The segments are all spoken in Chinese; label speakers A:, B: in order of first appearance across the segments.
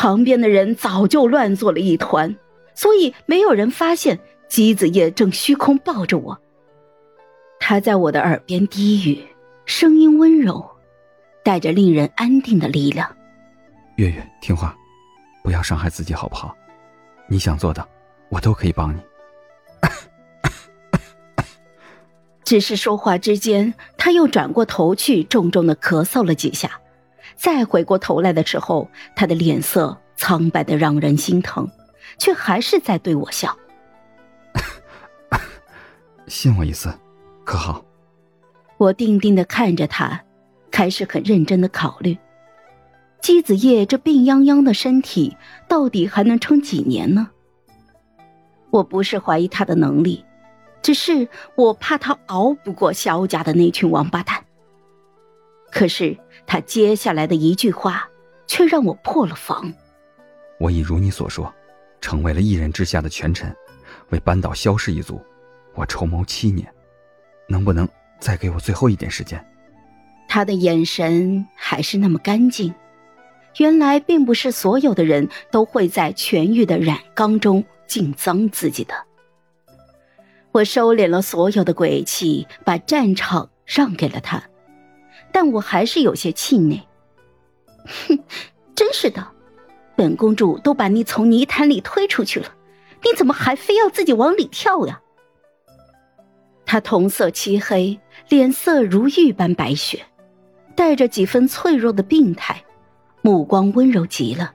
A: 旁边的人早就乱作了一团，所以没有人发现姬子夜正虚空抱着我。他在我的耳边低语，声音温柔，带着令人安定的力量。
B: 月月，听话，不要伤害自己，好不好？你想做的，我都可以帮你。
A: 只是说话之间，他又转过头去，重重的咳嗽了几下。再回过头来的时候，他的脸色苍白的让人心疼，却还是在对我笑。
B: 信我一次，可好？
A: 我定定的看着他，开始很认真的考虑。姬子夜这病殃殃的身体，到底还能撑几年呢？我不是怀疑他的能力，只是我怕他熬不过萧家的那群王八蛋。可是他接下来的一句话，却让我破了防。
B: 我已如你所说，成为了一人之下的权臣，为扳倒萧氏一族，我筹谋七年，能不能再给我最后一点时间？
A: 他的眼神还是那么干净。原来并不是所有的人都会在痊愈的染缸中浸脏自己的。我收敛了所有的鬼气，把战场让给了他，但我还是有些气馁。哼，真是的，本公主都把你从泥潭里推出去了，你怎么还非要自己往里跳呀？他瞳色漆黑，脸色如玉般白雪，带着几分脆弱的病态。目光温柔极了。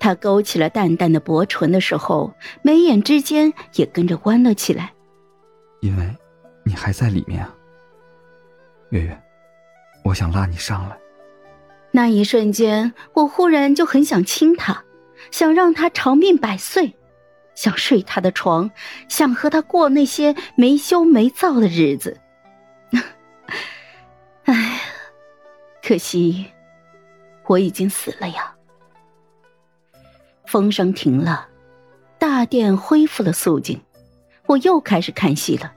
A: 他勾起了淡淡的薄唇的时候，眉眼之间也跟着弯了起来。
B: 因为，你还在里面啊，月月，我想拉你上来。
A: 那一瞬间，我忽然就很想亲他，想让他长命百岁，想睡他的床，想和他过那些没羞没臊的日子。哎，可惜。我已经死了呀！风声停了，大殿恢复了肃静，我又开始看戏了。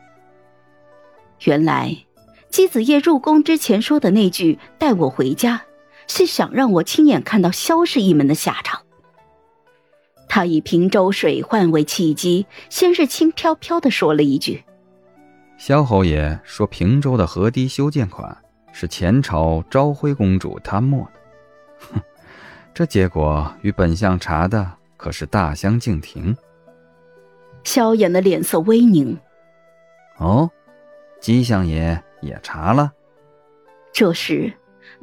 A: 原来，姬子夜入宫之前说的那句“带我回家”，是想让我亲眼看到萧氏一门的下场。他以平州水患为契机，先是轻飘飘的说了一句：“
B: 萧侯爷说平州的河堤修建款是前朝昭徽公主贪墨的。”哼，这结果与本相查的可是大相径庭。
A: 萧衍的脸色微凝。
B: 哦，姬相爷也查了。
A: 这时，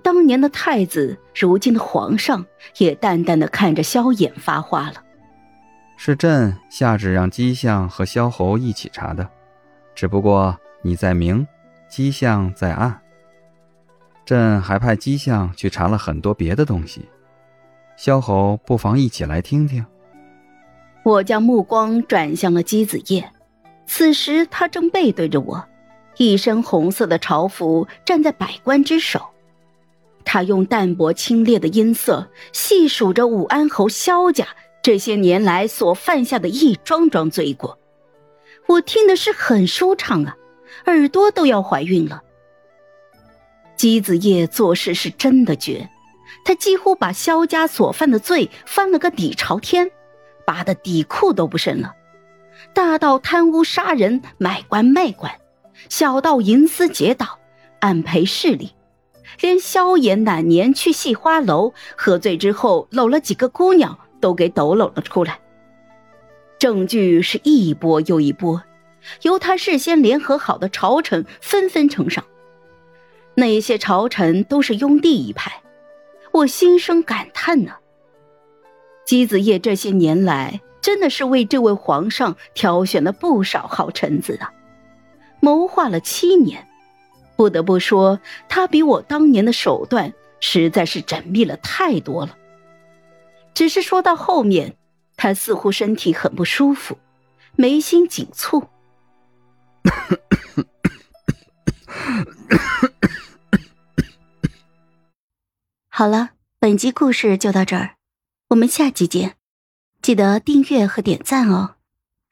A: 当年的太子，如今的皇上，也淡淡的看着萧衍发话了。
B: 是朕下旨让姬相和萧侯一起查的，只不过你在明，姬相在暗。朕还派姬相去查了很多别的东西，萧侯不妨一起来听听。
A: 我将目光转向了姬子夜，此时他正背对着我，一身红色的朝服，站在百官之首。他用淡薄清冽的音色细数着武安侯萧家这些年来所犯下的一桩桩罪过，我听的是很舒畅啊，耳朵都要怀孕了。姬子夜做事是真的绝，他几乎把萧家所犯的罪翻了个底朝天，拔的底裤都不剩了。大到贪污杀人、买官卖官，小到银丝劫盗、暗培势力，连萧炎哪年去戏花楼喝醉之后搂了几个姑娘，都给抖搂了出来。证据是一波又一波，由他事先联合好的朝臣纷纷呈上。那些朝臣都是拥帝一派，我心生感叹呢。姬子夜这些年来真的是为这位皇上挑选了不少好臣子啊，谋划了七年，不得不说他比我当年的手段实在是缜密了太多了。只是说到后面，他似乎身体很不舒服，眉心紧蹙。好了，本集故事就到这儿，我们下集见，记得订阅和点赞哦。